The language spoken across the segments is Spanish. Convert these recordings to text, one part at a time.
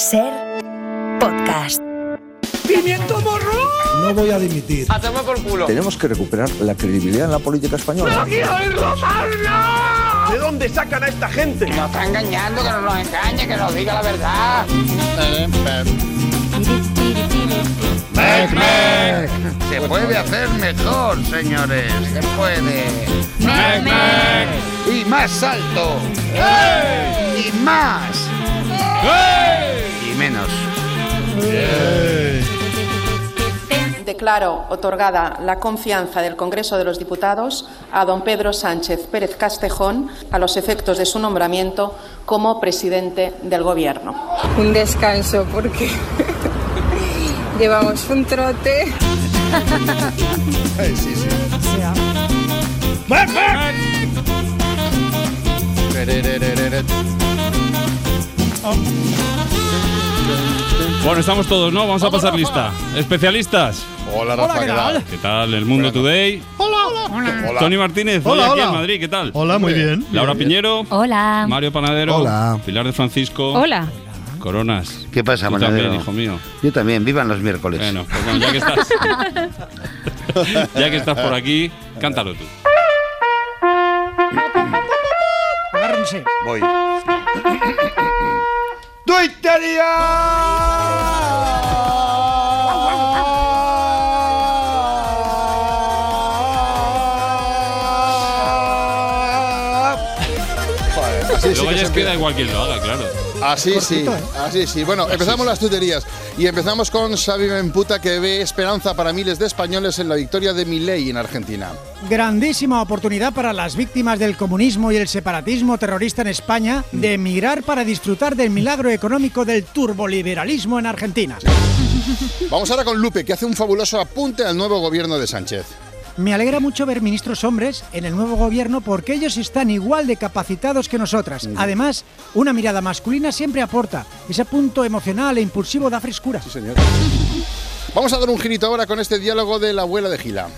Ser podcast. ¡Pimiento morro! No voy a dimitir. A tomar por culo. Tenemos que recuperar la credibilidad en la política española. quiero oírlo más! ¿De dónde sacan a esta gente? Nos está engañando, que no nos engañe, que nos diga la verdad. Se puede hacer mejor, señores. Se puede. Y más alto. Y más. Y menos. Declaro otorgada la confianza del Congreso de los Diputados a don Pedro Sánchez Pérez Castejón a los efectos de su nombramiento como presidente del Gobierno. Un descanso porque llevamos un trote. Sí, sí. Bueno, estamos todos, ¿no? Vamos a pasar lista. Especialistas. Hola, Rafa, ¿qué tal? ¿Qué tal? El Mundo Today. Hola. Tony Martínez, hoy Hola, aquí hola. en Madrid, ¿qué tal? Hola, muy bien. Laura Piñero. Hola. Mario Panadero. Hola. Pilar de Francisco. Hola. Coronas. ¿Qué pasa, Tú Manadero? también, hijo mío. Yo también, vivan los miércoles. Bueno, pues bueno, ya que estás. ya que estás por aquí, cántalo tú. Agárrense. Voy. Joder, queda igual quien lo haga, claro. Así sí, así sí. Bueno, empezamos las tuterías y empezamos con Xavi Memputa que ve esperanza para miles de españoles en la victoria de Milei en Argentina. Grandísima oportunidad para las víctimas del comunismo y el separatismo terrorista en España de emigrar para disfrutar del milagro económico del turboliberalismo en Argentina. Vamos ahora con Lupe que hace un fabuloso apunte al nuevo gobierno de Sánchez. Me alegra mucho ver ministros hombres en el nuevo gobierno porque ellos están igual de capacitados que nosotras. Además, una mirada masculina siempre aporta. Ese punto emocional e impulsivo da frescura. Sí, señor. Vamos a dar un girito ahora con este diálogo de la abuela de Gila.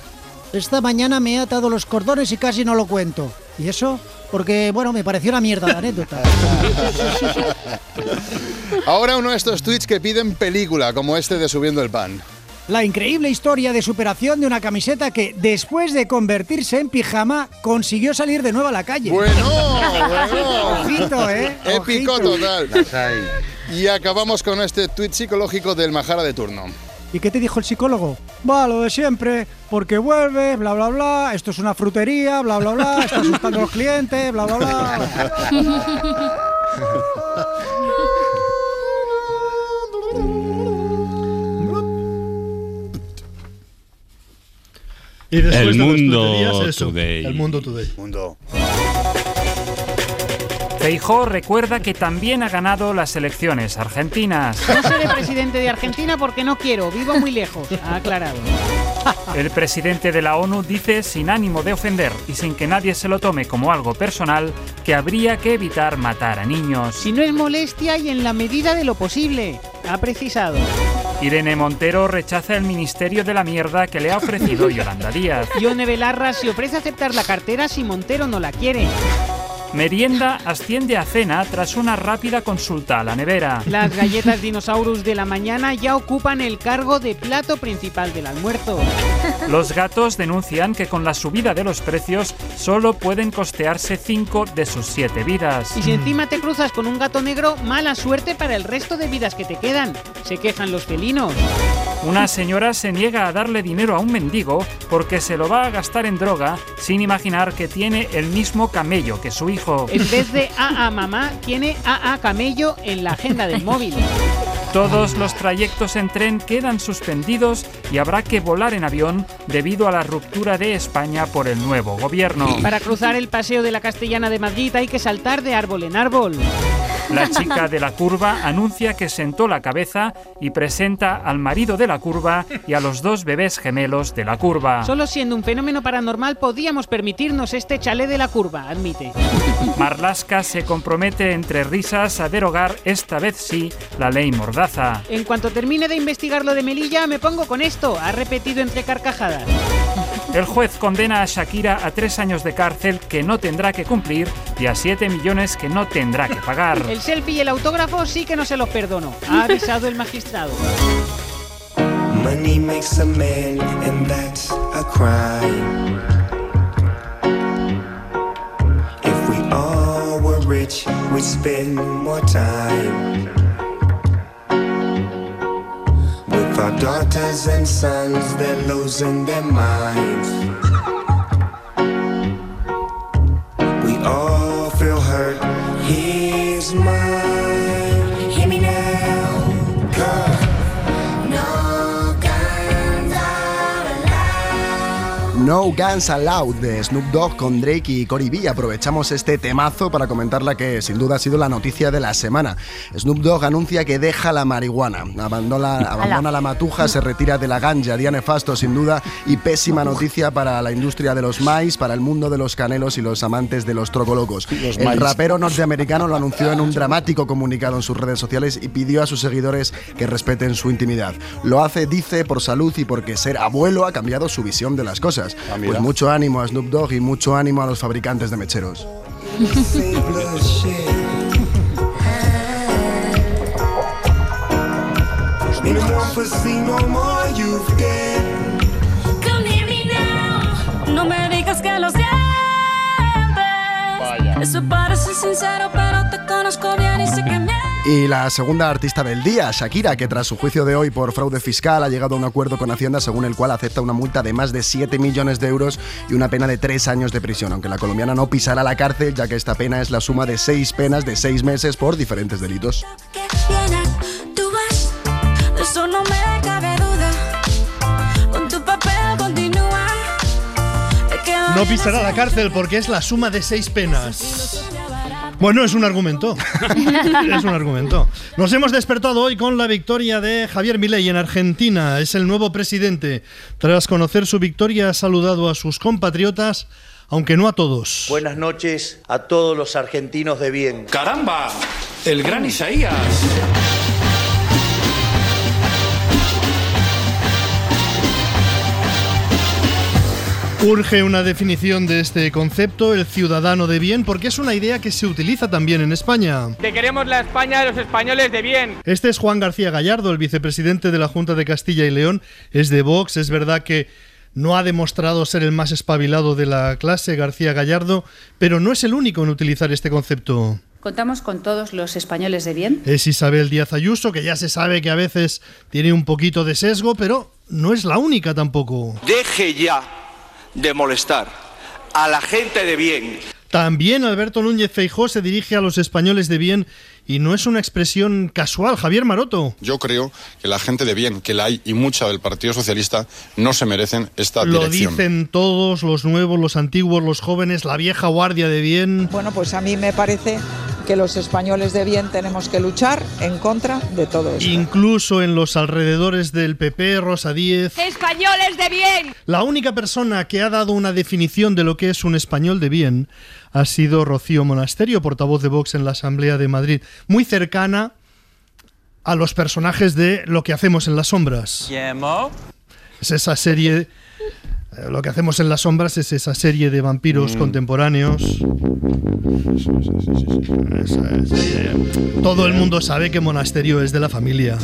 Esta mañana me he atado los cordones y casi no lo cuento. ¿Y eso? Porque, bueno, me pareció una mierda la anécdota. Ahora uno de estos tweets que piden película, como este de Subiendo el Pan. La increíble historia de superación de una camiseta que, después de convertirse en pijama, consiguió salir de nuevo a la calle. Bueno, bueno. Ojito, ¿eh? Épico Ojito. total. Y acabamos con este tuit psicológico del Majara de turno. ¿Y qué te dijo el psicólogo? Va, lo de siempre, porque vuelve, bla, bla, bla, esto es una frutería, bla, bla, bla, está asustando a los clientes, bla, bla, bla. Y después El Mundo eso, Today. El mundo today. Mundo. Feijó recuerda que también ha ganado las elecciones argentinas. No seré presidente de Argentina porque no quiero, vivo muy lejos, ha aclarado. El presidente de la ONU dice, sin ánimo de ofender y sin que nadie se lo tome como algo personal, que habría que evitar matar a niños. Si no es molestia y en la medida de lo posible, ha precisado. Irene Montero rechaza el ministerio de la mierda que le ha ofrecido Yolanda Díaz. Ione Belarra se ofrece a aceptar la cartera si Montero no la quiere. Merienda asciende a cena tras una rápida consulta a la nevera. Las galletas dinosaurus de la mañana ya ocupan el cargo de plato principal del almuerzo. Los gatos denuncian que con la subida de los precios solo pueden costearse 5 de sus 7 vidas. Y si encima te cruzas con un gato negro, mala suerte para el resto de vidas que te quedan. Se quejan los felinos. Una señora se niega a darle dinero a un mendigo porque se lo va a gastar en droga sin imaginar que tiene el mismo camello que su hijo. En vez de AA mamá, tiene AA camello en la agenda del móvil. Todos los trayectos en tren quedan suspendidos y habrá que volar en avión debido a la ruptura de España por el nuevo gobierno. Para cruzar el paseo de la Castellana de Madrid hay que saltar de árbol en árbol. La chica de la curva anuncia que sentó la cabeza y presenta al marido de la curva y a los dos bebés gemelos de la curva. Solo siendo un fenómeno paranormal podíamos permitirnos este chalet de la curva, admite. Marlasca se compromete entre risas a derogar, esta vez sí, la ley Mordaza. En cuanto termine de investigar lo de Melilla, me pongo con esto, ha repetido entre carcajadas. El juez condena a Shakira a tres años de cárcel que no tendrá que cumplir y a 7 millones que no tendrá que pagar. El selfie y el autógrafo sí que no se los perdono, ha avisado el magistrado. Money makes a man, and that's a crime. If we all were rich, we'd spend more time daughters and sons. They're losing their minds. No Guns Allowed de Snoop Dogg con Drake y Cory B. Aprovechamos este temazo para comentar la que sin duda ha sido la noticia de la semana. Snoop Dogg anuncia que deja la marihuana, abandona, abandona la matuja, se retira de la ganja. Día nefasto sin duda y pésima noticia para la industria de los maíz, para el mundo de los canelos y los amantes de los trocolocos. Los el rapero norteamericano lo anunció en un dramático comunicado en sus redes sociales y pidió a sus seguidores que respeten su intimidad. Lo hace, dice, por salud y porque ser abuelo ha cambiado su visión de las cosas. Mira. pues mucho ánimo a Snoop Dogg y mucho ánimo a los fabricantes de mecheros. No me digas que lo sientes. Eso parece sincero, pero te conozco bien y sé que me. Y la segunda artista del día, Shakira, que tras su juicio de hoy por fraude fiscal ha llegado a un acuerdo con Hacienda según el cual acepta una multa de más de 7 millones de euros y una pena de 3 años de prisión, aunque la colombiana no pisará la cárcel ya que esta pena es la suma de 6 penas de 6 meses por diferentes delitos. No pisará la cárcel porque es la suma de seis penas. Bueno, es un argumento. es un argumento. Nos hemos despertado hoy con la victoria de Javier Milei en Argentina. Es el nuevo presidente. Tras conocer su victoria, ha saludado a sus compatriotas, aunque no a todos. Buenas noches a todos los argentinos de bien. ¡Caramba! El gran Isaías. Urge una definición de este concepto, el ciudadano de bien, porque es una idea que se utiliza también en España. Te queremos la España de los españoles de bien. Este es Juan García Gallardo, el vicepresidente de la Junta de Castilla y León. Es de Vox, es verdad que no ha demostrado ser el más espabilado de la clase, García Gallardo, pero no es el único en utilizar este concepto. Contamos con todos los españoles de bien. Es Isabel Díaz Ayuso, que ya se sabe que a veces tiene un poquito de sesgo, pero no es la única tampoco. Deje ya de molestar a la gente de bien. También Alberto Núñez Feijó se dirige a los españoles de bien y no es una expresión casual. Javier Maroto. Yo creo que la gente de bien, que la hay y mucha del Partido Socialista, no se merecen esta Lo dirección. dicen todos, los nuevos, los antiguos, los jóvenes, la vieja guardia de bien. Bueno, pues a mí me parece que los españoles de bien tenemos que luchar en contra de todo esto. Incluso en los alrededores del PP, Rosa Díez. ¡Españoles de bien! La única persona que ha dado una definición de lo que es un español de bien ha sido Rocío Monasterio, portavoz de Vox en la Asamblea de Madrid, muy cercana a los personajes de Lo que hacemos en las sombras. Es esa serie. Eh, Lo que hacemos en las sombras es esa serie de vampiros contemporáneos. Esa serie. Todo el mundo sabe que Monasterio es de la familia.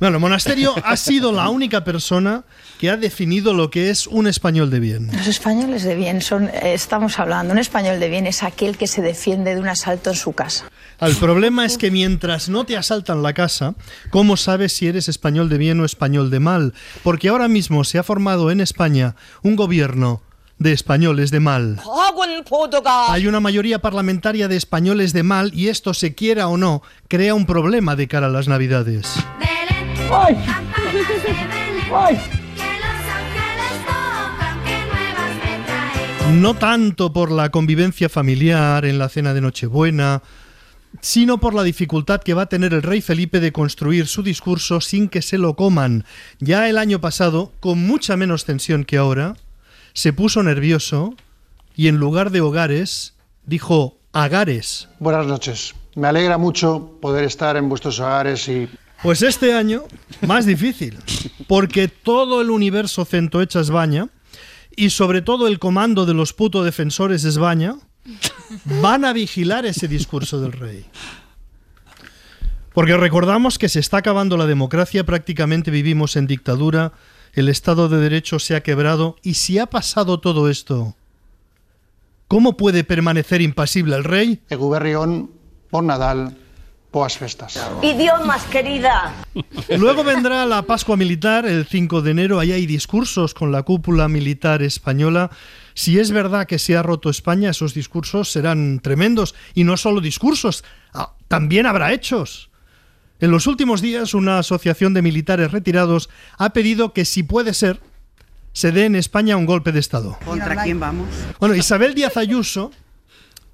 Bueno, Monasterio ha sido la única persona que ha definido lo que es un español de bien. Los españoles de bien son, eh, estamos hablando, un español de bien es aquel que se defiende de un asalto en su casa. El problema es que mientras no te asaltan la casa, ¿cómo sabes si eres español de bien o español de mal? Porque ahora mismo se ha formado en España un gobierno de españoles de mal. Hay una mayoría parlamentaria de españoles de mal y esto, se quiera o no, crea un problema de cara a las Navidades. No tanto por la convivencia familiar en la cena de Nochebuena, sino por la dificultad que va a tener el rey Felipe de construir su discurso sin que se lo coman. Ya el año pasado, con mucha menos tensión que ahora, se puso nervioso y en lugar de hogares dijo agares. Buenas noches. Me alegra mucho poder estar en vuestros hogares y Pues este año, más difícil, porque todo el universo centoechas baña y sobre todo el comando de los puto defensores de España van a vigilar ese discurso del rey. Porque recordamos que se está acabando la democracia, prácticamente vivimos en dictadura, el Estado de Derecho se ha quebrado y si ha pasado todo esto, ¿cómo puede permanecer impasible el rey? Eguberrión, por Nadal, poas festas. Idiomas, querida. Luego vendrá la Pascua Militar el 5 de enero. Ahí hay discursos con la cúpula militar española. Si es verdad que se ha roto España, esos discursos serán tremendos. Y no solo discursos, ah, también habrá hechos. En los últimos días, una asociación de militares retirados ha pedido que, si puede ser, se dé en España un golpe de Estado. ¿Contra quién vamos? Bueno, Isabel Díaz Ayuso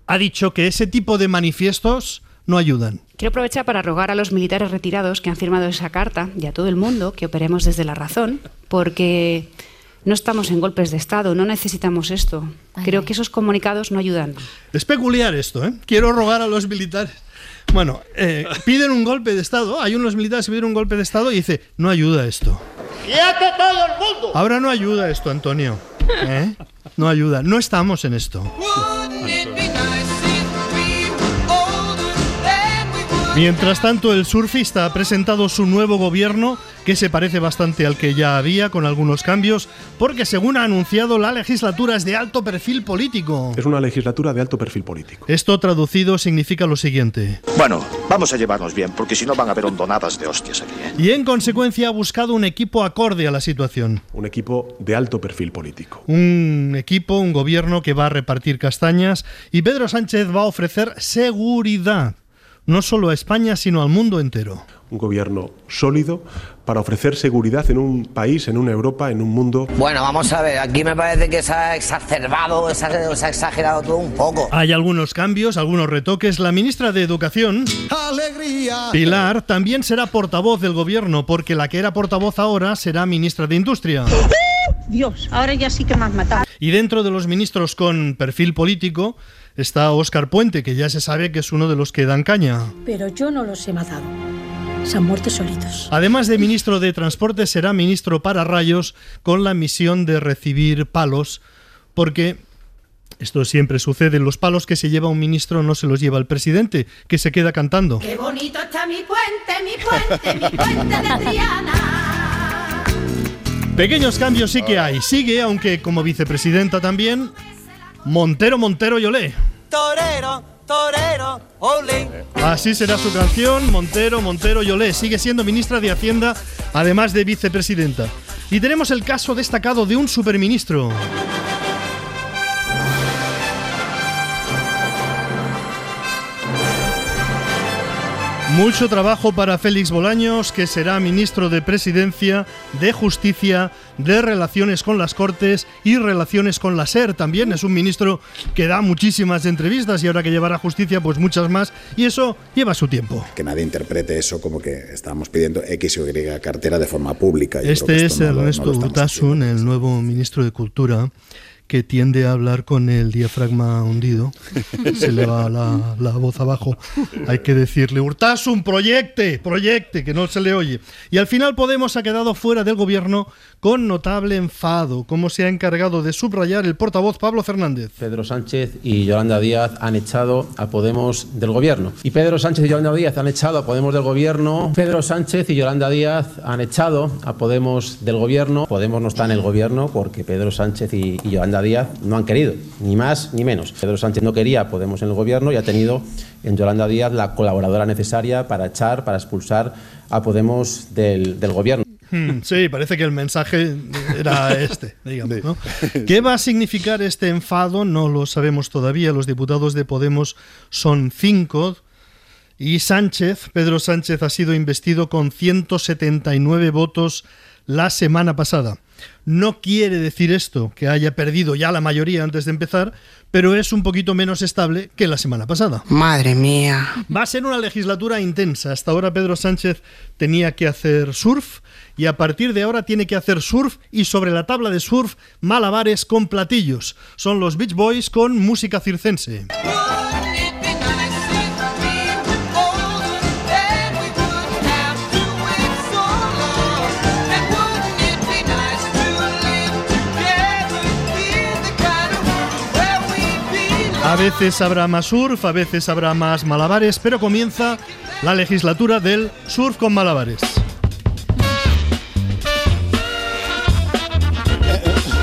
ha dicho que ese tipo de manifiestos no ayudan. Quiero aprovechar para rogar a los militares retirados que han firmado esa carta y a todo el mundo que operemos desde la razón, porque no estamos en golpes de Estado, no necesitamos esto. Creo que esos comunicados no ayudan. Es peculiar esto, ¿eh? Quiero rogar a los militares. Bueno, eh, piden un golpe de Estado. Hay unos militares que piden un golpe de Estado y dice, no ayuda esto. ¡Quiete todo el mundo! Ahora no ayuda esto, Antonio. ¿Eh? No ayuda. No estamos en esto. Mientras tanto, el surfista ha presentado su nuevo gobierno, que se parece bastante al que ya había, con algunos cambios, porque según ha anunciado, la legislatura es de alto perfil político. Es una legislatura de alto perfil político. Esto traducido significa lo siguiente. Bueno, vamos a llevarnos bien, porque si no van a haber hondonadas de hostias aquí. ¿eh? Y en consecuencia ha buscado un equipo acorde a la situación. Un equipo de alto perfil político. Un equipo, un gobierno que va a repartir castañas y Pedro Sánchez va a ofrecer seguridad no solo a España, sino al mundo entero. Un gobierno sólido para ofrecer seguridad en un país, en una Europa, en un mundo. Bueno, vamos a ver, aquí me parece que se ha exacerbado, se ha, se ha exagerado todo un poco. Hay algunos cambios, algunos retoques. La ministra de Educación, ¡Alegría! Pilar, también será portavoz del gobierno, porque la que era portavoz ahora será ministra de Industria. Dios, ahora ya sí que me has matado. Y dentro de los ministros con perfil político está Óscar Puente, que ya se sabe que es uno de los que dan caña. Pero yo no los he matado. Se han muerto solitos. Además de ministro de Transporte, será ministro para rayos con la misión de recibir palos, porque esto siempre sucede, los palos que se lleva un ministro no se los lleva el presidente, que se queda cantando. Qué bonito está mi puente, mi puente, mi puente de Triana. Pequeños cambios sí que hay. Sigue, aunque como vicepresidenta también, Montero Montero Yolé. Torero, torero, ole. Así será su canción, Montero Montero Yolé. Sigue siendo ministra de Hacienda, además de vicepresidenta. Y tenemos el caso destacado de un superministro. Mucho trabajo para Félix Bolaños, que será ministro de Presidencia, de Justicia, de Relaciones con las Cortes y Relaciones con la SER. También es un ministro que da muchísimas entrevistas y ahora que llevará Justicia, pues muchas más. Y eso lleva su tiempo. Que nadie interprete eso como que estamos pidiendo X o Y cartera de forma pública. Yo Este es no no Ernesto Urtasun, el nuevo ministro de Cultura, que tiende a hablar con el diafragma hundido. Se le va la, la voz abajo. Hay que decirle, Urtasun, proyecte, proyecte, que no se le oye. Y al final Podemos ha quedado fuera del gobierno con notable enfado, como se ha encargado de subrayar el portavoz Pablo Fernández. Pedro Sánchez y Yolanda Díaz han echado a Podemos del gobierno. Y Pedro Sánchez y Yolanda Díaz han echado a Podemos del gobierno. Pedro Sánchez y Yolanda Díaz han echado a Podemos del gobierno. Podemos no está en el gobierno porque Pedro Sánchez y, y Yolanda Díaz no han querido, ni más ni menos. Pedro Sánchez no quería Podemos en el gobierno y ha tenido en Yolanda Díaz la colaboradora necesaria para echar, para expulsar a Podemos del, del gobierno. Hmm, Sí, parece que el mensaje era este, digamos. ¿no? ¿Qué va a significar este enfado? No lo sabemos todavía. Los diputados de Podemos son cinco. Y Sánchez, Pedro Sánchez, ha sido investido con 179 votos la semana pasada. No quiere decir esto que haya perdido ya la mayoría antes de empezar, pero es un poquito menos estable que la semana pasada. Madre mía. Va a ser una legislatura intensa. Hasta ahora Pedro Sánchez tenía que hacer surf y a partir de ahora tiene que hacer surf y sobre la tabla de surf malabares con platillos. Son los Beach Boys con música circense. A veces habrá más surf, a veces habrá más malabares, pero comienza la legislatura del surf con malabares.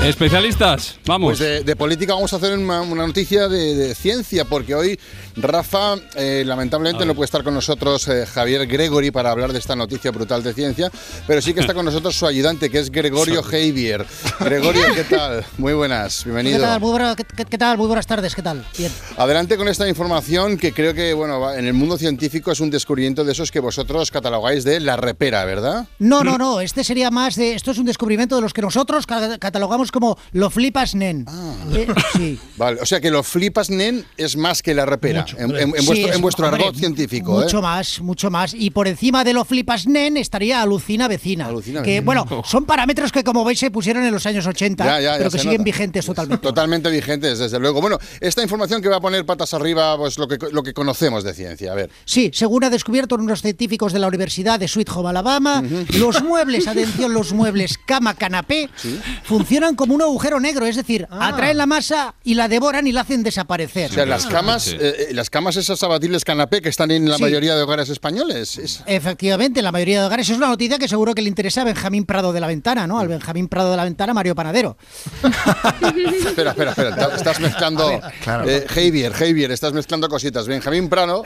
Especialistas, vamos. Pues de, de política vamos a hacer una, una noticia de, de ciencia, porque hoy Rafa eh, lamentablemente no puede estar con nosotros eh, Javier Gregory para hablar de esta noticia brutal de ciencia, pero sí que está con nosotros su ayudante, que es Gregorio Javier. Gregorio, ¿qué tal? Muy buenas, ¿Qué bienvenido. tal? Muy, buena- qué- qué- qué tal? Muy buenas tardes, ¿qué tal? Bien. Adelante con esta información que creo que, bueno, en el mundo científico es un descubrimiento de esos que vosotros catalogáis de la repera, ¿verdad? No, no, no, este sería más de. Esto es un descubrimiento de los que nosotros ca- catalogamos como lo flipas nen. Ah. Eh, sí. Vale, o sea que lo flipas, nen, es más que la repera, en, en- en Sí, vuestro, es- en vuestro hombre, argot científico. Mucho ¿eh? más, mucho más. Y por encima de lo flipas nen estaría alucina vecina. Alucina que, vecina. bueno, son parámetros que como veis se pusieron en los años 80, Ya, ya, ya pero que siguen nota. vigentes totalmente. Totalmente vigentes, desde luego. Bueno, esta información que va a poner patas arriba, pues lo que, lo que conocemos de ciencia. A ver. Sí, según ha descubierto unos científicos de la Universidad de Sweet Home, Alabama, los muebles, atención, los muebles cama-canapé funcionan como un agujero negro, es decir, atraen la masa y la devoran y la hacen desaparecer. O sea, las camas, eh, eh, las camas esas abatibles canapé que están en la Sí. mayoría de hogares españoles. es- Efectivamente, en la mayoría de hogares es una noticia que seguro que le interesa a Benjamín Prado de la Ventana, ¿no? Al Benjamín Prado de la Ventana, Mario Panadero. Espera, espera, espera. Estás mezclando. claro. eh, Javier, Javier, estás mezclando cositas. Benjamín Prado,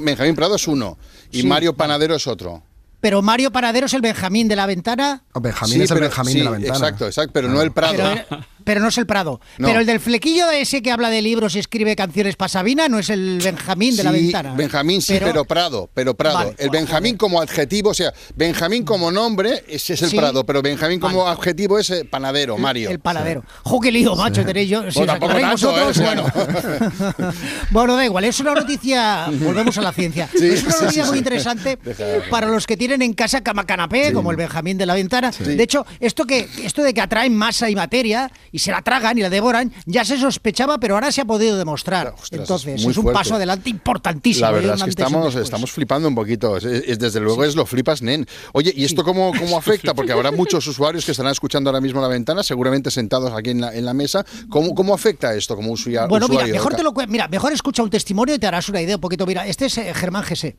Benjamín Prado es uno y Sí. Mario Panadero es otro. Pero Mario Panadero es el Benjamín de la Ventana. Benjamín es el pero- Benjamín sí, de la ventana. Exacto, exacto, pero no el Prado. Pero, pero no es el Prado. No. Pero el del flequillo ese que habla de libros y escribe canciones para Sabina no es el Benjamín de la Sí, Ventana. Benjamín sí, pero, Prado, pero Prado. Vale, el Benjamín como adjetivo, o sea, Benjamín como nombre, ese es el Sí. Prado, pero Benjamín como adjetivo es eh, panadero, Mario. El panadero. Jo, qué lío, macho, tenéis yo. Si Bueno, tanto, vosotros, ¿eh? bueno. bueno, da igual, es una noticia. Volvemos a la ciencia. Sí, es una sí, noticia sí, muy sí. interesante Deja- para los que tienen en casa cama canapé, como el Benjamín de la ventana. De hecho, esto que esto de que atraen masa y materia y se la tragan y la devoran, ya se sospechaba, pero ahora se ha podido demostrar. Entonces, es un fuerte. paso adelante importantísimo. La ¿eh? verdad es que estamos, estamos flipando un poquito. Es, es- desde luego es lo flipas, nen. Oye, ¿y esto cómo, cómo afecta? Porque habrá muchos usuarios que estarán escuchando ahora mismo la ventana, seguramente sentados aquí en la, en la mesa. ¿Cómo, ¿Cómo afecta esto como usuario? Bueno, mira, mejor te lo mira, mejor escucha un testimonio y te harás una idea un poquito. Mira, este es eh, Germán Gese.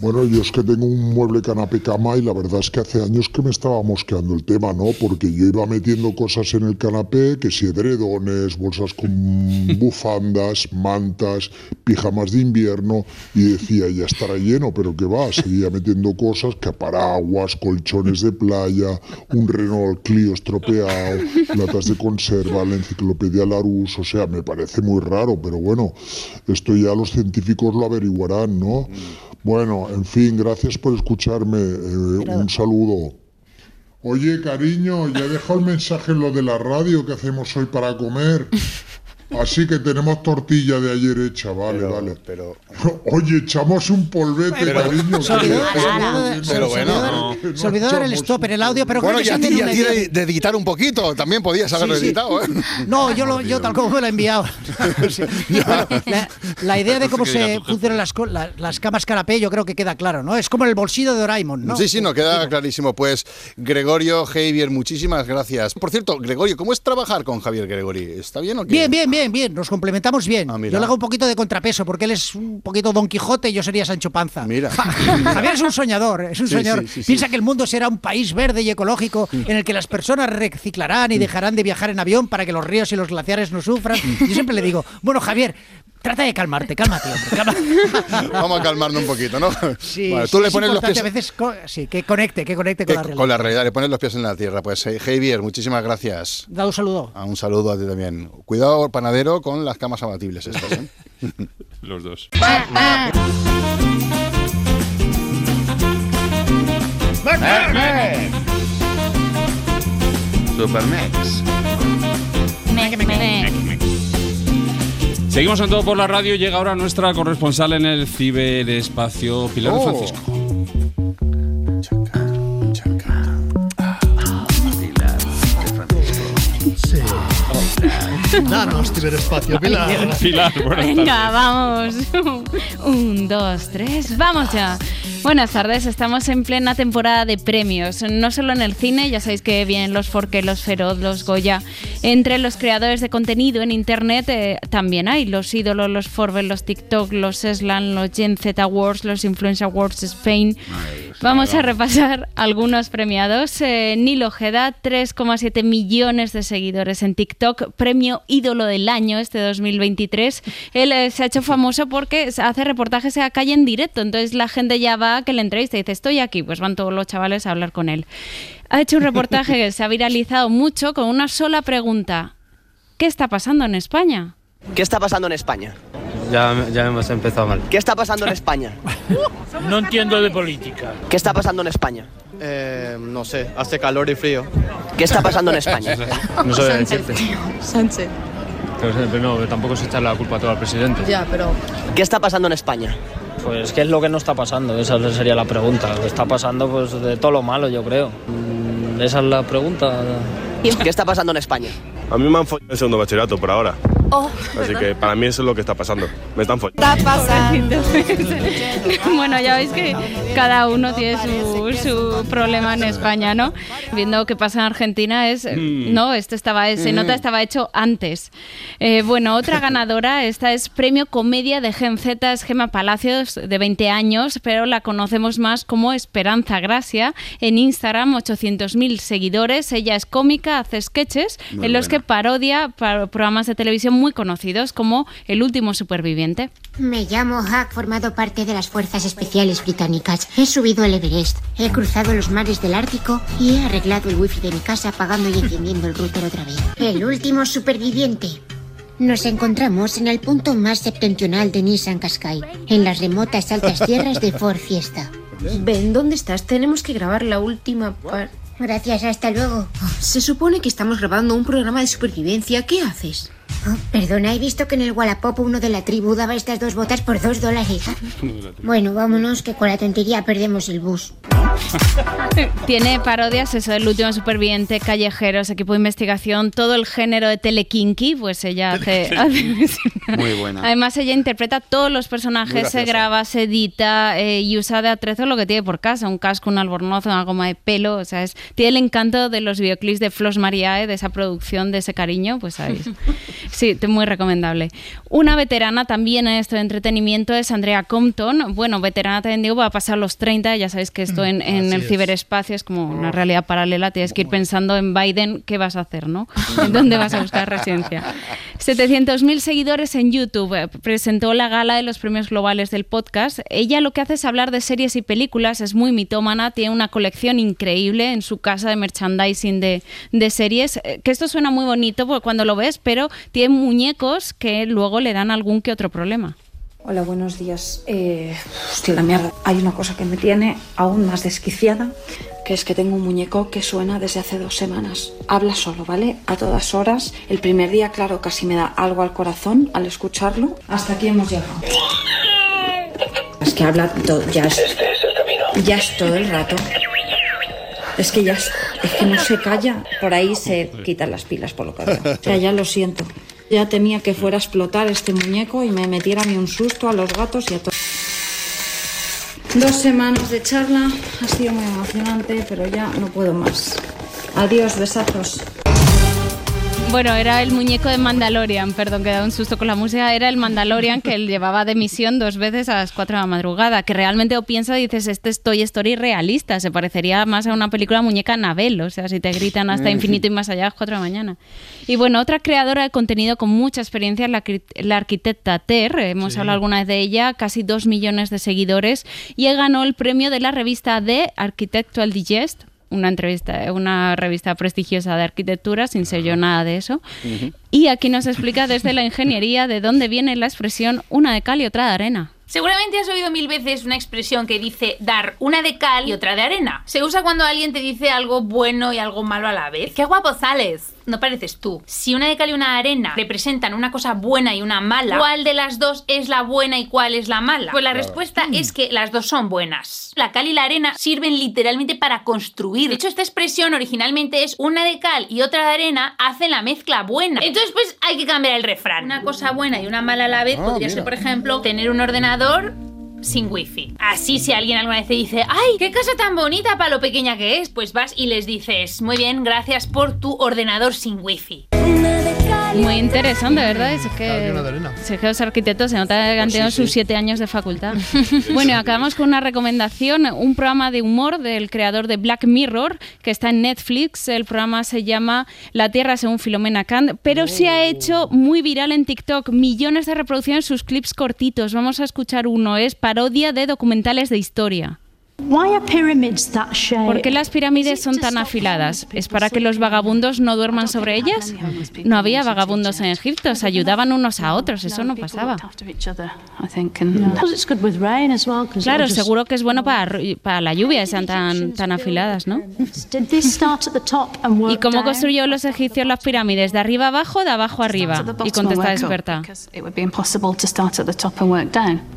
Bueno, yo es que tengo un mueble canapé cama y la verdad es que hace años que me estaba mosqueando el tema, ¿no? Porque yo iba metiendo cosas en el canapé, que si edredones, bolsas con bufandas, mantas, pijamas de invierno, y decía, ya estará lleno, pero ¿qué va? Seguía metiendo cosas, que paraguas, colchones de playa, un Renault Clio estropeado, latas de conserva, la enciclopedia Larousse, o sea, me parece muy raro, pero bueno, esto ya los científicos lo averiguarán, ¿no? Bueno, en fin, gracias por escucharme. eh, un saludo. Oye, cariño, ya dejo el mensaje en lo de la radio que hacemos hoy para comer. Así que tenemos tortilla de ayer hecha, vale, vale. Pero... Oye, echamos un polvete, Pero- cariño. Se olvidó- Pero bueno, no. Se olvidó dar el stop en el audio, pero bueno, creo que y a se ti, han y a ti tenido una de, idea. de editar un poquito, también podías haberlo Sí, sí. editado, ¿eh? No, yo, lo, yo tal como me lo he enviado. Bueno, la, la idea de cómo se funcionan las, co- la- las camas canapé yo creo que queda claro, ¿no? Es como el bolsillo de Doraemon, ¿no? Sí, sí, no, queda clarísimo. Pues Gregorio, Javier, muchísimas gracias. Por cierto, Gregorio, ¿cómo es trabajar con Javier Gregory? ¿Está bien o qué? Bien, bien, bien, bien, nos complementamos bien. Ah, yo le hago un poquito de contrapeso porque él es un poquito Don Quijote y yo sería Sancho Panza. Mira. Javier es un soñador, es un Sí, soñador. sí, sí, sí. Piensa que el mundo será un país verde y ecológico en el que las personas reciclarán y dejarán de viajar en avión para que los ríos y los glaciares no sufran. Yo siempre le digo, bueno, Javier, trata de calmarte, cálmate, hombre, cálmate. Vamos a calmarnos un poquito, ¿no? Sí, Vale, sí, tú le es pones los pies a veces co- sí, que conecte, que conecte que- con la realidad. con la realidad, le pones los pies en la tierra. Pues eh, Javier, muchísimas gracias. Da un saludo. Ah, un saludo a ti también. Cuidado, panadero, con las camas abatibles estas, ¿eh? Los dos. Supermex. Seguimos en todo por la radio. Llega ahora nuestra corresponsal en el ciberespacio, Pilar Oh. Francisco. Danos ciberespacio, Pilar. Pilar, buenas Venga, vamos. Un, dos, tres, vamos ya. Buenas tardes, estamos en plena temporada de premios, no solo en el cine, ya sabéis que vienen los Forque, los Feroz, los Goya. Entre los creadores de contenido en internet eh, también hay los ídolos, los Forbes, los TikTok, los Eslan, los Gen Z Awards, los Influencer Awards Spain. Vamos a repasar algunos premiados. Eh, Nilo Ojeda, 3,7 millones de seguidores en TikTok, premio ídolo del año este 2023. Él eh, se ha hecho famoso porque hace reportajes a calle en directo, entonces la gente ya va a que le entrevista y dice, estoy aquí, pues van todos los chavales a hablar con él. Ha hecho un reportaje que se ha viralizado mucho con una sola pregunta. ¿Qué está pasando en España? ¿Qué está pasando en España? Ya, ya hemos empezado mal. ¿Qué está pasando en España? No entiendo de política. ¿Qué está pasando en España? Eh, no sé, hace calor y frío. ¿Qué está pasando en España? No sé decirte. Sánchez. Pero no, tampoco se echa la culpa a todo al presidente. Ya, pero ¿Qué está pasando en España? Pues, ¿qué es lo que no está pasando? Esa sería la pregunta. Lo que está pasando, pues, de todo lo malo, yo creo. Mm, Esa es la pregunta. ¿Qué está pasando en España? A mí me han follado el segundo bachillerato por ahora. Oh, Así que para mí eso es lo que está pasando. Me están follando. está pasando. bueno, ya veis que cada uno tiene su, su problema en España, ¿no? Viendo qué pasa en Argentina es... Mm. No, esto estaba, se nota, estaba hecho antes. Eh, bueno, otra ganadora, esta es Premio Comedia de Gen Z, es Gema Palacios, de 20 años, pero la conocemos más como Esperanza Gracia. En Instagram, 800.000 seguidores. Ella es cómica, hace sketches Muy en los buena. que parodia pa- programas de televisión muy conocidos como El último superviviente. Me llamo Hack, formado parte de las Fuerzas Especiales Británicas. He subido el Everest, he cruzado los mares del Ártico y he arreglado el wifi de mi casa apagando y encendiendo el router otra vez. El último superviviente. Nos encontramos en el punto más septentrional de Nissan Qashqai, en las remotas altas tierras de Ford Fiesta. Ven, ¿dónde estás? Tenemos que grabar la última parte. Gracias, hasta luego. Se supone que estamos grabando un programa de supervivencia. ¿Qué haces? Oh, perdona, he visto que en el Wallapop uno de la tribu daba estas dos botas por dos dólares. Bueno, vámonos, que con la tontería perdemos el bus. Tiene parodias, eso del último superviviente, callejeros, equipo de investigación, todo el género de telekinky, pues ella hace... hace- Muy buena. Además, ella interpreta todos los personajes, se graba, se edita eh, y usa de atrezo lo que tiene por casa, un casco, un albornoz, una goma de pelo, o sea, es, tiene el encanto de los videoclips de Flos Mariae, de esa producción, de ese cariño, pues sabéis. Sí, muy recomendable. Una veterana también en esto de entretenimiento es Andrea Compton. Bueno, veterana también digo, va a pasar los 30, ya sabéis que esto en, en así el es. ciberespacio es como una realidad paralela, tienes que ir pensando en Biden, ¿qué vas a hacer, no? ¿En dónde vas a buscar residencia? 700.000 seguidores en YouTube. Eh, Presentó la gala de los premios globales del podcast. Ella lo que hace es hablar de series y películas, es muy mitómana, tiene una colección increíble en su casa de merchandising de, de series, eh, que esto suena muy bonito cuando lo ves, pero tiene muñecos que luego le dan algún que otro problema. Hola, buenos días. Eh, hostia, la mierda. Hay una cosa que me tiene aún más desquiciada, que es que tengo un muñeco que suena desde hace dos semanas. Habla solo, ¿vale? A todas horas. El primer día, claro, casi me da algo al corazón al escucharlo. Hasta aquí hemos llegado. Es que habla todo, ya es, ya es todo el rato. Es que ya es, es que no se calla. Por ahí se quitan las pilas, por lo que veo. O sea, ya lo siento. Ya temía que fuera a explotar este muñeco y me metiera a un susto a los gatos y a todo. Dos semanas de charla, ha sido muy emocionante, pero ya no puedo más. Adiós, besazos. Bueno, era el muñeco de Mandalorian, perdón, que da un susto con la música. Era el Mandalorian que él llevaba de misión dos veces a las 4 de la madrugada. Que realmente o piensas y dices, este es Toy Story realista. Se parecería más a una película muñeca Anabel. O sea, si te gritan hasta Mm. infinito y más allá a las 4 de la mañana. Y bueno, otra creadora de contenido con mucha experiencia es la, la arquitecta Ter. Hemos Sí. hablado alguna vez de ella, casi dos millones de seguidores. Y ganó el premio de la revista The Architectural Digest una entrevista, una revista prestigiosa de arquitectura, sin ser yo nada de eso. Y aquí nos explica desde la ingeniería de dónde viene la expresión una de cal y otra de arena. Seguramente has oído mil veces una expresión que dice dar una de cal y otra de arena. Se usa cuando alguien te dice algo bueno y algo malo a la vez. ¡Qué guapo sales! No pareces tú. Si una de cal y una de arena representan una cosa buena y una mala, ¿cuál de las dos es la buena y cuál es la mala? Pues la Claro. respuesta es que las dos son buenas. La cal y la arena sirven literalmente para construir. De hecho, esta expresión originalmente es una de cal y otra de arena hacen la mezcla buena. Entonces, pues hay que cambiar el refrán. Una cosa buena y una mala a la vez Ah, podría mira. ser, por ejemplo, tener un ordenador sin wifi. Así si alguien alguna vez te dice, ¡ay, qué casa tan bonita para lo pequeña que es! Pues vas y les dices, muy bien, gracias por tu ordenador sin wifi. Muy interesante, ¿verdad? Es que, es que los arquitectos se nota que han tenido sus siete años de facultad. bueno, y acabamos con una recomendación, un programa de humor del creador de Black Mirror, que está en Netflix. El programa se llama La Tierra según Filomena Kant, pero se ha hecho muy viral en TikTok. Millones de reproducciones, sus clips cortitos. Vamos a escuchar uno, es parodia de documentales de historia. ¿Por qué las pirámides son tan afiladas? ¿Es para que los vagabundos no duerman sobre ellas? No había vagabundos en Egipto, se ayudaban unos a otros, eso no pasaba. Claro, seguro que es bueno para, para la lluvia, sean tan, tan afiladas, ¿no? ¿Y cómo construyó los egipcios las pirámides? ¿De arriba abajo o de abajo arriba? Y contesta experta.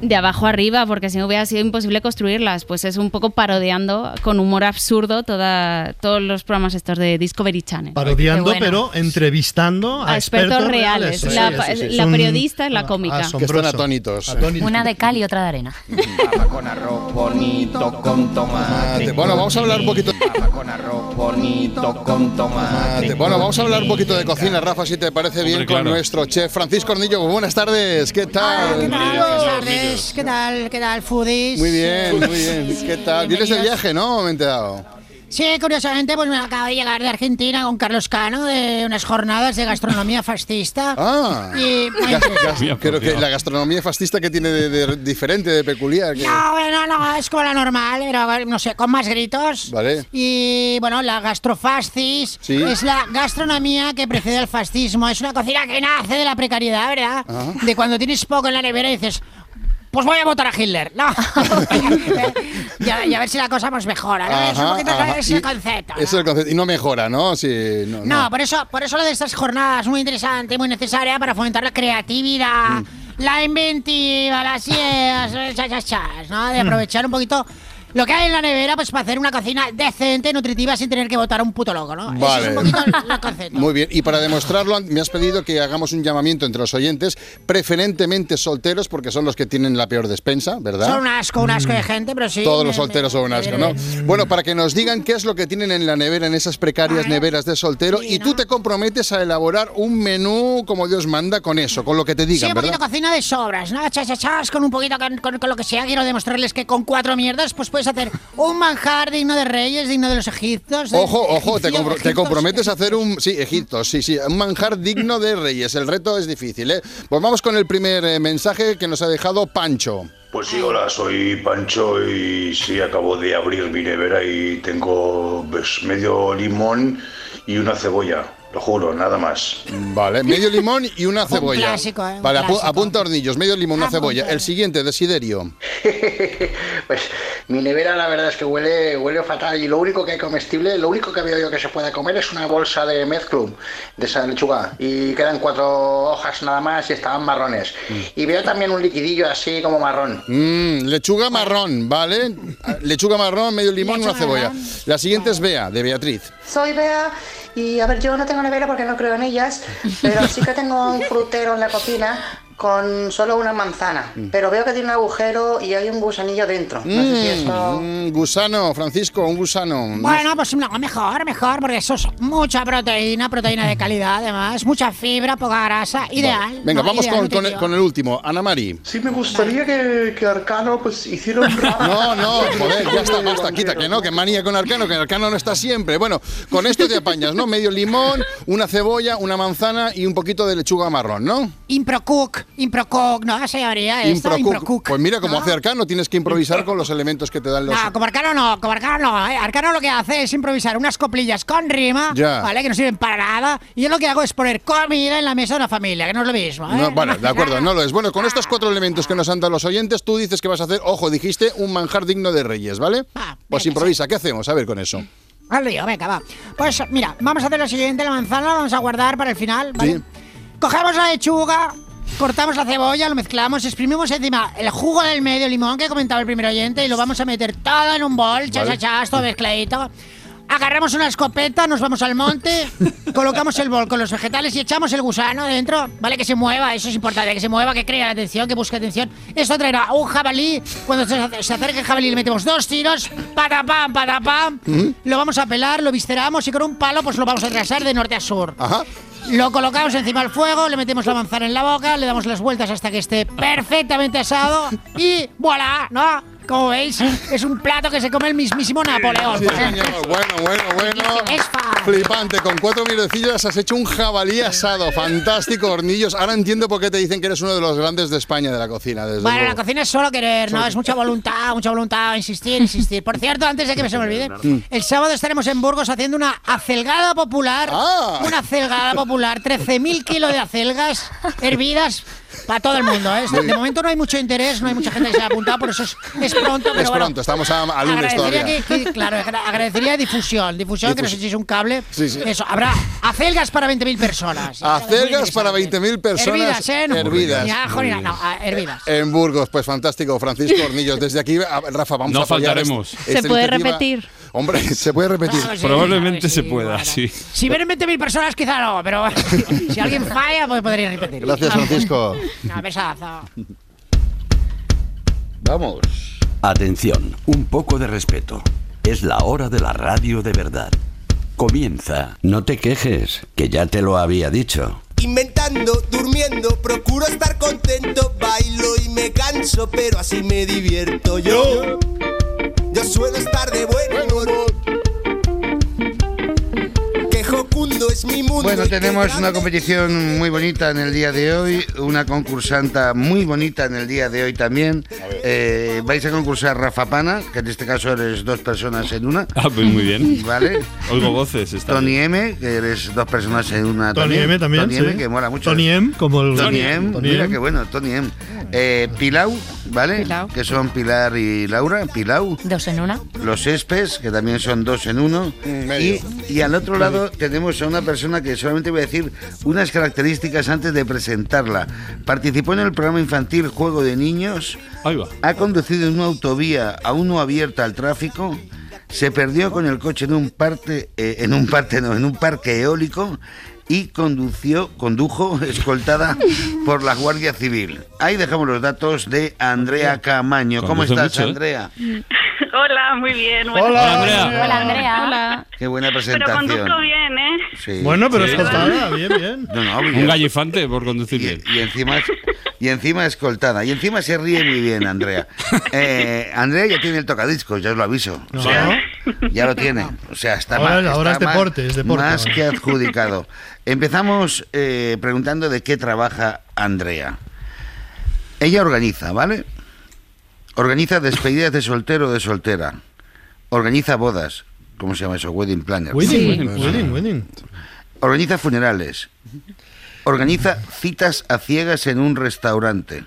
De abajo arriba, porque si no hubiera sido imposible construirlas. Pues es un poco parodiando con humor absurdo toda, todos los programas estos de Discovery Channel. Parodiando, bueno. pero entrevistando a, A expertos reales. Sí, La, sí, sí, sí. la periodista es la cómica. Que están atónitos. Una de cal y otra de arena. con arroz bonito con tomate. Bueno, vamos a hablar un poquito. con arroz bonito con tomate. Bueno, vamos a hablar un poquito de cocina, Rafa, si te parece bien, con claro. nuestro chef Francisco Hornillo. Buenas tardes, ¿qué tal? ¿Qué tal? Buenas tardes. ¿Qué tal? ¿Qué tal, foodies? Muy bien, muy bien. ¿Qué de Bienvenidos. viaje, no? Me he enterado. Sí, curiosamente, pues me acabo de llegar de Argentina con Carlos Cano de unas jornadas de gastronomía fascista. Ah. Y muy Gas- Creo que la gastronomía fascista que tiene de, de diferente, de peculiar. que- No, bueno, no, es como la normal, pero no sé, con más gritos. Vale. Y bueno, la gastrofascis Sí. es la gastronomía que precede al fascismo. Es una cocina que nace de la precariedad, ¿verdad? Ajá. De cuando tienes poco en la nevera y dices, pues voy a votar a Hitler. No. y, a, y a ver si la cosa pues mejora. ¿no? es un Ajá, poquito ajá. ese Y- concepto. ¿no? es el concepto. Y no mejora, ¿no? Sí, no, No, no. por eso, por eso lo de estas jornadas muy interesante muy necesaria para fomentar la creatividad, Mm. la inventiva, las ideas, los chachachas, ¿no? Mm. De aprovechar un poquito lo que hay en la nevera pues para hacer una cocina decente, nutritiva, sin tener que votar a un puto loco, ¿no? Vale. es un poquito el, concepto. Muy bien, y para demostrarlo me has pedido que hagamos un llamamiento entre los oyentes, preferentemente solteros, porque son los que tienen la peor despensa, ¿verdad? Son un asco, un asco de gente, pero sí. Todos los solteros son un asco, ¿no? Bueno, para que nos digan qué es lo que tienen en la nevera, en esas precarias neveras de soltero, y tú te comprometes a elaborar un menú como Dios manda con eso, con lo que te Sí, digan, un poquito ¿verdad? cocina de sobras, ¿no? Chachachas, con un poquito, con, con- con lo que sea. Quiero demostrarles que con cuatro mierdas, pues puedes hacer un manjar digno de reyes, digno de los egipcios. de- Ojo, ojo, te, compro- te comprometes a hacer un... Sí, Egipto, sí, sí, un manjar digno de reyes. El reto es difícil, ¿eh? Pues vamos con el primer eh, mensaje que nos ha dejado Pancho. Pues sí, hola, soy Pancho y sí, acabo de abrir mi nevera y tengo pues, medio limón y una cebolla, lo juro, nada más. Vale, medio limón y una cebolla. clásico, ¿eh? Un Vale, apu- apunta hornillos, medio limón, una cebolla. El siguiente, Desiderio. Pues mi nevera la verdad es que huele, huele fatal y lo único que hay comestible, lo único que veo yo que se puede comer es una bolsa de mezclum, de esa lechuga, y quedan cuatro hojas nada más y estaban marrones. Y veo también un liquidillo así como marrón. Mm, lechuga marrón, ¿vale? Lechuga marrón, medio limón, una cebolla. La siguiente es Bea, de Beatriz. Soy Bea y a ver, yo no tengo nevera porque no creo en ellas, pero sí que tengo un frutero en la cocina con solo una manzana. Mm. Pero veo que tiene un agujero y hay un gusanillo dentro. No sé si esto... Mm, gusano, Francisco, un gusano. Bueno, pues no, mejor, mejor, porque eso es mucha proteína, proteína de calidad, además, mucha fibra, poca grasa, ideal. Venga, ¿no? vamos Ideal, con, con el, nutritivo. con el último, Ana Mari. Sí, me gustaría que, que Arcano pues hiciera un No, no, joder, ya está, basta, quita, que no, que manía con Arcano, que Arcano no está siempre. Bueno, con esto te apañas, ¿no? Medio limón, una cebolla, una manzana y un poquito de lechuga marrón, ¿no? Improcook, Improcook, ¿no? Se llamaría esto, Improcook. Improcook. Pues mira, como ¿no? hace Arcano, tienes que improvisar con los elementos que te dan los... No, como Arcano no, como Arcano no, ¿eh? Arcano lo que hace es improvisar unas coplillas con rima, Ya. ¿vale? Que no sirven para nada. Y yo lo que hago es poner comida en la mesa de una familia, que no es lo mismo, ¿eh? No, vale, de acuerdo, no lo es. Bueno, con estos cuatro elementos que nos han dado los oyentes, tú dices que vas a hacer, ojo, dijiste un manjar digno de reyes, ¿vale? Pues improvisa, ¿qué hacemos? A ver con eso. Al lío, venga, va. Pues mira, vamos a hacer lo siguiente, la manzana la vamos a guardar para el final, ¿vale? Cogemos la lechuga, cortamos la cebolla, lo mezclamos, exprimimos encima el jugo del medio limón que comentaba el primer oyente y lo vamos a meter todo en un bol, chas, Vale. chas, todo mezcladito. agarramos una escopeta, nos vamos al monte, colocamos el bol con los vegetales y echamos el gusano dentro, ¿vale? Que se mueva, eso es importante, que se mueva, que crea la atención, que busque atención. Esto traerá un jabalí, cuando se, acerque el jabalí le metemos dos tiros, patapam, patapam, lo vamos a pelar, lo visceramos y con un palo pues lo vamos a atrasar de norte a sur. Ajá. Lo colocamos encima del fuego, le metemos la manzana en la boca, le damos las vueltas hasta que esté perfectamente asado y voilà, ¿no? Como veis, es un plato que se come el mismísimo Napoleón. Sí, señor. Bueno, bueno, bueno. Flipante. Con cuatro mierdecillas has hecho un jabalí asado. Fantástico, hornillos. Ahora entiendo por qué te dicen que eres uno de los grandes de España de la cocina. Desde Bueno, la cocina es solo querer, ¿no? Es mucha voluntad, mucha voluntad, insistir, insistir. Por cierto, antes de que me se me olvide, Mm. el sábado estaremos en Burgos haciendo una acelgada popular. Ah. Una acelgada popular, 13.000 kilos de acelgas hervidas para todo el mundo, ¿eh? De momento no hay mucho interés, no hay mucha gente que se ha apuntado, por eso es, es pronto, pero Es bueno. pronto, estamos a, a lunes agradecería todavía. que, que- claro, agra- agradecería difusión, difusión, que nos Difusión. echéis un cable. Sí, sí. Eso, habrá acelgas para 20.000 personas. Acelgas para 20.000 personas. Hervidas, ¿eh? No, Hervidas. Ni ajo ni nada, no, hervidas. En Burgos, pues fantástico, Francisco Hornillos. Desde aquí, Rafa, vamos No a apoyar faltaremos. esta- ¿Se puede iniciativa. repetir? Hombre, se puede repetir. Claro que sí, Probablemente se pueda, bueno. sí. Si vienen 20.000 personas, quizá no, pero si alguien falla, pues podría repetir. Gracias, Francisco. Un besazo. Vamos. Atención, un poco de respeto. Es la hora de la radio de verdad. Comienza. No te quejes, que ya te lo había dicho. Inventando, durmiendo, procuro estar contento, bailo y me canso, pero así me divierto yo. Yo suelo estar de buen humor. Bueno, tenemos una competición muy bonita en el día de hoy, una concursanta muy bonita en el día de hoy también. Eh, vais a concursar Rafa Pana, que en este caso eres dos personas en una. Ah, pues muy bien. ¿Vale? Oigo voces. Está Tony bien. M, que eres dos personas en una Tony M también, Tony sí. M, que mola mucho. Tony M, como el... Tony M, Tony mira M. qué bueno, Tony M. Eh, Pilau, ¿vale? Pilau. Que son Pilar y Laura, Pilau. Dos en una. Los Espes, que también son dos en uno. Y, y al otro lado tenemos a una persona que solamente voy a decir unas características antes de presentarla. Participó en el programa infantil Juego de Niños. Ahí va. Ha conducido en una autovía aún no abierta al tráfico. Se perdió con el coche en un parte, eh, en un parte, no, en un parque eólico y condució, condujo escoltada por la Guardia Civil. Ahí dejamos los datos de Andrea Camaño. ¿Cómo estás, mucho, ¿eh? Andrea? Hola, muy bien. Hola, tardes. Andrea. Hola, Andrea. Hola. Qué buena Pero presentación. conduzco bien. Sí. Bueno, pero Sí. escoltada, bien, bien. No, no, Un gallifante por conducir y, bien. y encima y encima escoltada. Y encima se ríe muy bien Andrea. Eh, Andrea ya tiene el tocadiscos ya os lo aviso. O sea, ya lo tiene. O sea está Ahora- más, ahora está es deporte, más, es deporte más que adjudicado. Empezamos eh, preguntando de qué trabaja Andrea. Ella organiza vale organiza despedidas de soltero o de soltera. Organiza bodas ¿cómo se llama eso? wedding planner Wedding, wedding, wedding. Organiza funerales. Organiza citas a ciegas en un restaurante.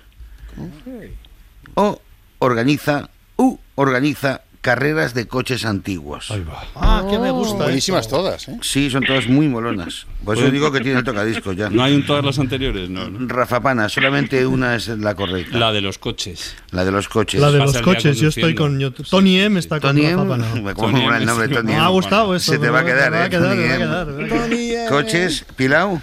O organiza, u organiza carreras de coches antiguos. Ah, que me gusta. Buenísimas todas, ¿eh? Sí, son todas muy molonas. Por eso Pues- digo que tiene el tocadiscos ya. ¿No hay en todas las anteriores? No, no. Rafa Pana, solamente una es la correcta. La de los coches. La de los coches. La de los coches, yo estoy con... yo- Tony M está con Tony Rafa M. Pana. ¿Cómo Tony el M, nombre. Tony Me ha gustado eso. Se te va a quedar, me va ¿eh? Tony me va a M. quedar, me va a quedar. Coches, Pilau,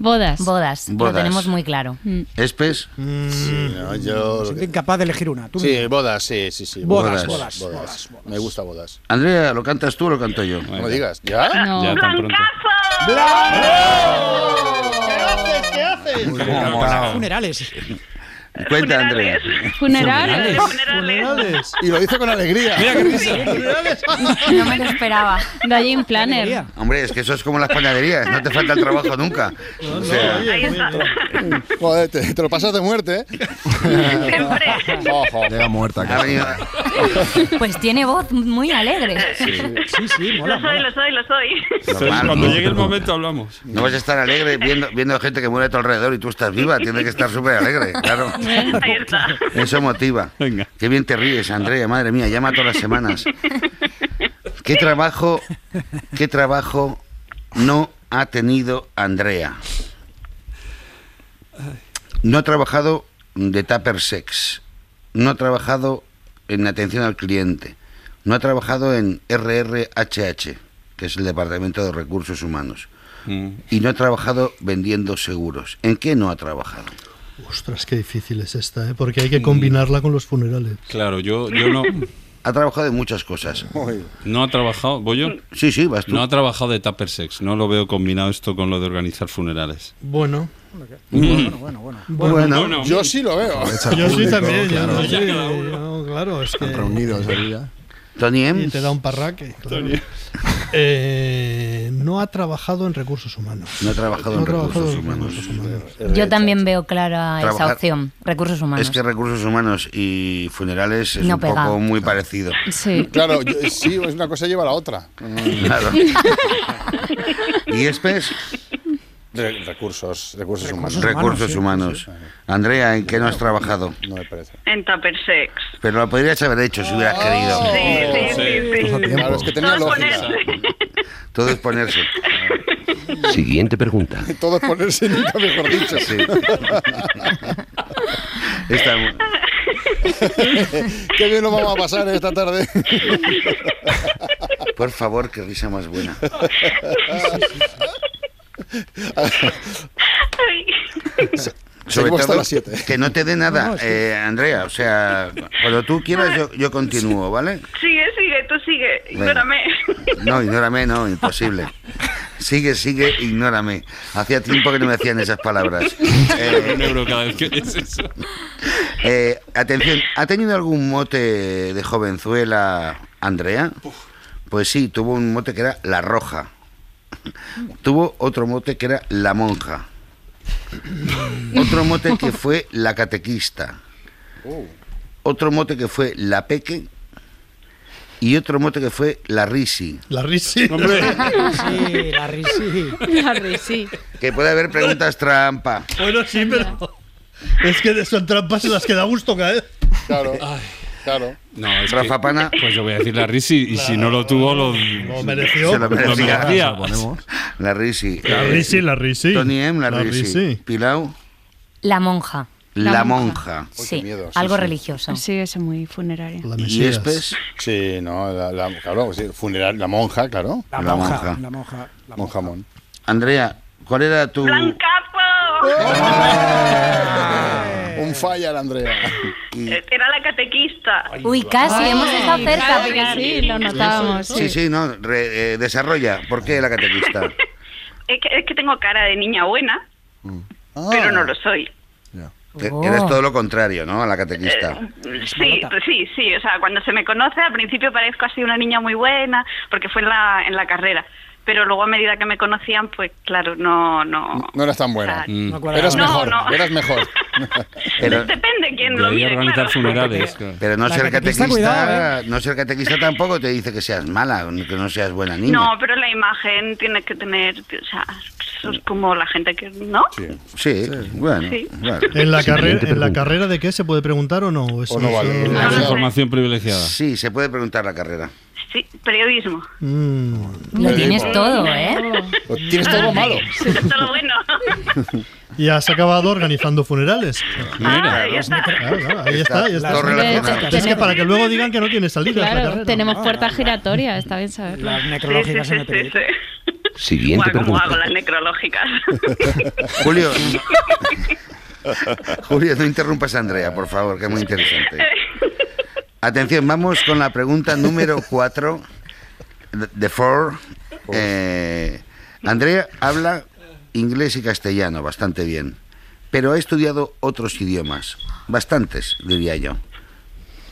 Bodas. Bodas. Bodas. Lo tenemos muy claro. Espes. Sí, no, yo... Soy incapaz de elegir una. Tú Sí, bodas, sí, sí, sí. Bodas, bodas, bodas, Me gusta bodas. Andrea, ¿lo cantas tú o lo canto yo? No me digas. ¿Ya? No. Ya tan pronto. ¿Qué haces? Funerales. Cuenta, Andrea. Funerales. Funerales. Y lo dice con alegría. Mira qué risa. No me lo esperaba. Wedding planner. Hombre, es que eso es como las panaderías, no te falta el trabajo nunca. O sea, Oye, muy bien. Joder, te, te lo pasas de muerte, ¿eh? Ojo. Llega muerta acá. Pues tiene voz muy alegre. Sí, sí, mola. Lo soy, lo soy, lo soy. Normal, Cuando ¿no? llegue el momento hablamos. No vas a estar alegre viendo, viendo gente que muere a tu alrededor y tú estás viva, tienes que estar súper alegre, claro. Ahí está. Eso motiva. Venga. Qué bien te ríes, Andrea, madre mía, llama todas las semanas. ¿Qué trabajo, qué trabajo no ha tenido Andrea? No ha trabajado de tupper sex, no ha trabajado en atención al cliente, No ha trabajado en RRHH, que es el Departamento de Recursos Humanos. Y no ha trabajado vendiendo seguros. ¿En qué no ha trabajado? Ostras, qué difícil es esta, ¿eh? porque hay que combinarla con los funerales. Claro, yo, yo no. Ha trabajado en muchas cosas. No ha trabajado. ¿Voy yo? Sí, sí, vas tú. No ha trabajado de tupper sex. No lo veo combinado esto con lo de organizar funerales. Bueno. Bueno, bueno, bueno. Bueno, yo sí lo veo. Yo sí también, yo claro. no sé, yo- claro, es que... Reunidos el día. Tony Y te da un parraque. claro. Eh, no ha trabajado en recursos humanos. No ha trabajado No en trabajado recursos en humanos. recursos humanos. Yo también veo clara esa opción. Recursos humanos. Es que recursos humanos y funerales es No un pega. poco muy parecido. Sí. Claro, yo- sí, es una cosa lleva a la otra. Claro. ¿Y Espes? Re- recursos, recursos humanos. Recursos humanos. Andrea, ¿en qué no has trabajado? No me parece. En Tupper Sex. Pero lo podrías haber hecho si hubieras querido. Sí, sí, sí, sí. Claro, es que tenía Todo lógica. ponerse. Todo es ponerse. Siguiente pregunta. Todo es ponerse, nunca mejor dicho. Sí. Qué bien lo vamos a pasar esta tarde. Por favor, qué risa más buena. Sobre todo, las siete. que no te dé nada, No, no, es que- eh, Andrea. O sea, cuando tú quieras, yo, yo continúo, ¿vale? Sigue, sigue, tú sigue. Ignórame. No, ignórame, no, imposible. Sigue, sigue, ignórame. Hacía tiempo que no me decían esas palabras. Eh, Un euro cada vez que oyes eso. eh, atención, ¿ha tenido algún mote de jovenzuela Andrea? Pues sí, tuvo un mote que era La Roja. Tuvo otro mote que era La Monja. Otro mote que fue La Catequista. Otro mote que fue La Peque. Y otro mote que fue La Risi. La risi. Sí, la risi. La risi. Que puede haber preguntas trampa. Bueno, sí, pero... Es que son trampas en las que da gusto caer. Claro, claro. No, es Rafa que- Pana. Pues yo voy a decir la risi y si no lo tuvo, lo, Lo mereció. Se lo merecía. merecía. La Risi. La Eh, risi, la risi. Tony M, la, La Risi. Risi. Pilau, La monja. la, monja. Sí, miedo, sí, algo sí. religioso. Sí, eso muy funerario. La Y. Espes, Sí, no, la, la- claro, sí, funeral, la monja, claro. La, La monja, monja. La monja. La Monja mon. Andrea, ¿cuál era tu. ¡Blancazo! Un fire, Andrea. Era la catequista. Uy, casi, hemos estado cerca. casi, sí. lo notábamos. Sí, sí, no, re- eh, desarrolla. ¿Por qué la catequista? Es que, es que tengo cara de niña buena, pero no lo soy. Oh. Eres todo lo contrario, ¿no? A la catequista. Eh, sí, pues sí, sí. O sea, cuando se me conoce, al principio parezco así una niña muy buena, porque fue en la, en la carrera. Pero luego a medida que me conocían, pues claro, no, no. No eras tan buena. O sea, Mm. Eras No, mejor, no. eras mejor. Pero, Depende quién lo mire, organizar claro. funerales. claro. pero no ser catequista, catequista, cuidado, no ser catequista tampoco te dice que seas mala, que no seas buena niña. No, pero la imagen tiene que tener, o sea, eso es como la gente que, ¿no? Sí, bueno, Sí. bueno. ¿En la, carrera, ¿En la carrera de qué se puede preguntar o no? Eso O no vale. eso- sé. Información privilegiada. Sí, se puede preguntar la carrera. Sí, periodismo. Mm. Lo tienes todo, ¿eh? Lo Tienes todo malo. Todo bueno. Y has acabado organizando funerales. Ah, está. Claro, claro, ahí está, ahí está. Todo relacionado. Es que para que luego digan que no tiene salida la Claro, tenemos puerta giratoria, está bien saberlo. Las necrológicas sí, en el sí, sí. Siguiente Buah, ¿Cómo pregunta. hago las necrológicas? Julio. Julio, no interrumpas a Andrea, por favor, que es muy interesante. Atención, vamos con la pregunta número 4 de Four. Eh, Andrea habla inglés y castellano bastante bien, pero ha estudiado otros idiomas, bastantes, diría yo.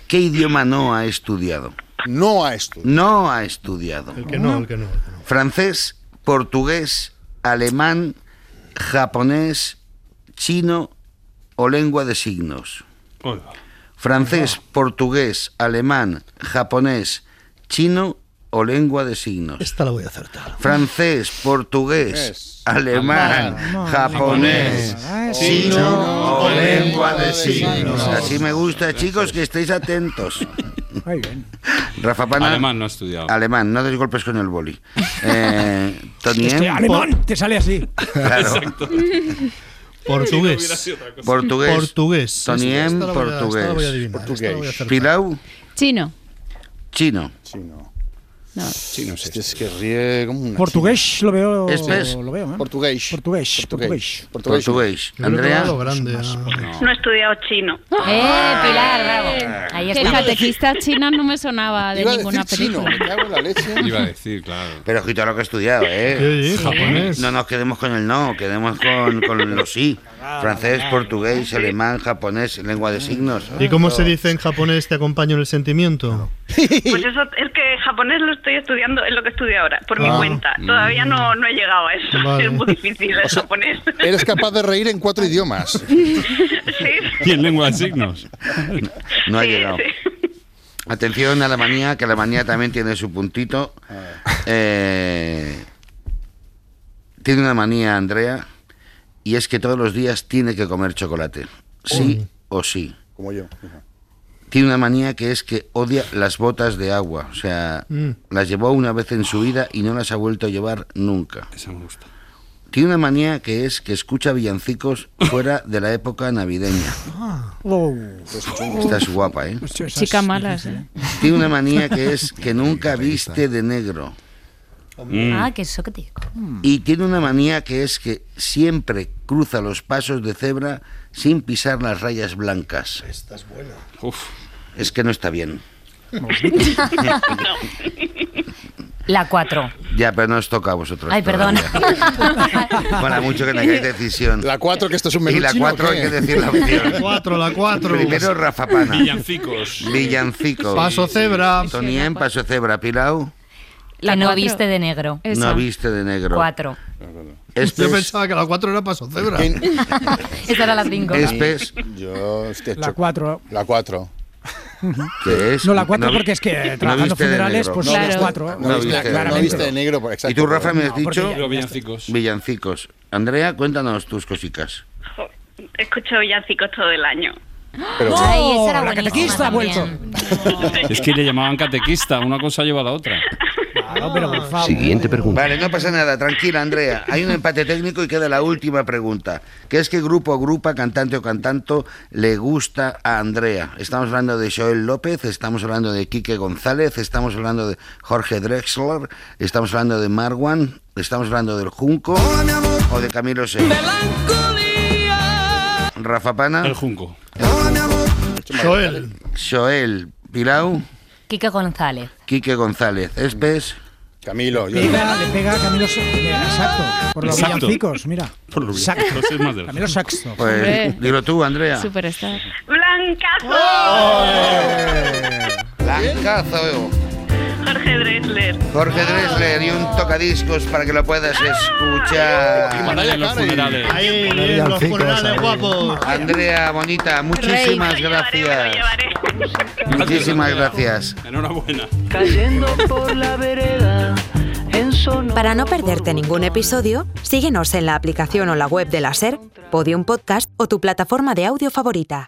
¿Qué idioma no ha estudiado? No a esto. No ha estudiado. El que no, el que no. el que no. Francés, portugués, alemán, japonés, chino o lengua de signos. Francés, portugués, alemán, japonés, chino o lengua de signos. Esta la voy a acertar. Francés, portugués, alemán, japonés, chino o lengua de signos. Así me gusta, chicos, que estéis atentos. Muy bien. Rafa Pana. Alemán no ha estudiado. Alemán, no des golpes con el boli. Eh, Tony Es que M. alemán, te sale así. Claro. Portugués. Portugués. Portugués. Tony Esta- M. esta la voy a- esta la voy a Portugués. acertar. Pilau. Chino. Chino. Chino. Chino es este. Es que ríe como una Portugués lo veo. Espes. Lo veo, ¿eh? Portugués. Portugués. Portugués. Portugués. Andrea. No he estudiado chino. ¡Eh, Pilar, bravo! Ahí Que está. catequista china no me sonaba de Iba a ninguna decir chino, película. me cago en la leche. Iba a decir, claro. Pero ojito a lo que he estudiado, ¿eh? Sí, sí, japonés. No nos quedemos con el no, quedemos con, con los sí. Francés, portugués, alemán, japonés, lengua de signos. ¿Y cómo se dice en japonés te acompaño en el sentimiento? Pues eso es que japonés lo estoy estudiando, es lo que estudio ahora, por mi Ah. cuenta. Todavía no, no he llegado a eso. Vale. Es muy difícil el japonés. Eres capaz de reír en cuatro idiomas. Y en lengua de signos. No ha Sí, llegado. sí. Atención a la manía, que la manía también tiene su puntito. Eh, tiene una manía, Andrea, y es que todos los días tiene que comer chocolate. Sí o sí. Como yo. Tiene una manía que es que odia las botas de agua. O sea, Mm. las llevó una vez en su vida y no las ha vuelto a llevar nunca. Esa me gusta. Tiene una manía que es que escucha villancicos fuera de la época navideña. Oh. Esta es guapa, ¿eh? Chica malas, ¿eh? Tiene una manía que es que nunca viste de negro. Ah, que eso que te digo. Y tiene una manía que es que siempre cruza los pasos de cebra sin pisar las rayas blancas. Esta es buena. Es que no está bien. La 4. Ya, pero no os toca a vosotros. Ay, perdón. Para mucho que tengáis decisión. La 4, que esto es un menú Y la chino, 4 ¿o hay qué? que decir la opción. La 4, la 4. Primero Rafa Pana. Villancicos. Villancicos. Paso cebra. Tonien, paso cebra. Pilau. La no cuatro. viste de negro. No viste de negro. 4. Espes. Yo pensaba que la 4 era paso cebra. Esa era la 5. Espes. Yo, este La cho- 4. La 4. ¿Qué es? No, la 4 vi- porque es que no trabajando funerales, pues No son las 4. No viste, de- claramente. No viste de negro, pues, exacto. ¿Y tú, Rafa, me has No, dicho? ya- villancicos. Villancicos. Andrea, cuéntanos tus cositas. Jo, Escucho villancicos todo el año. Pero, Ay, esa era la catequista ha vuelto. Es que le llamaban catequista, una cosa lleva a la otra. Pero por favor. Siguiente pregunta. Vale, no pasa nada, tranquila, Andrea. Hay un empate técnico y queda la última pregunta. ¿Qué es que grupo o grupa, cantante o cantanto le gusta a Andrea? Estamos hablando de Joel López, estamos hablando de Quique González, estamos hablando de Jorge Drexler, estamos hablando de Marwan, estamos hablando del Junco o de Camilo Seco. Rafa Pana, El junco. Joel. Joel Pilau, Quique González. Quique González, Espes. Camilo, yo. Pega, le pega a Camilo Sa- Exacto. Por los Exacto. villancicos, mira. Por lo Exacto. visto, es más del Camilo Saxto. Pues dilo tú, Andrea. Superstar. ¡Blancazo! Blancazo. Jorge Drexler. Jorge Drexler y un tocadiscos para que lo puedas escuchar. Cuando hay en los funerales. Ahí, los funerales ahí. guapos. Andrea, bonita, muchísimas Me lo llevaré, me lo gracias. llevaré. Muchísimas gracias. Enhorabuena. Cayendo por la vereda. Para no perderte ningún episodio, síguenos en la aplicación o la web de la SER, Podium Podcast o tu plataforma de audio favorita.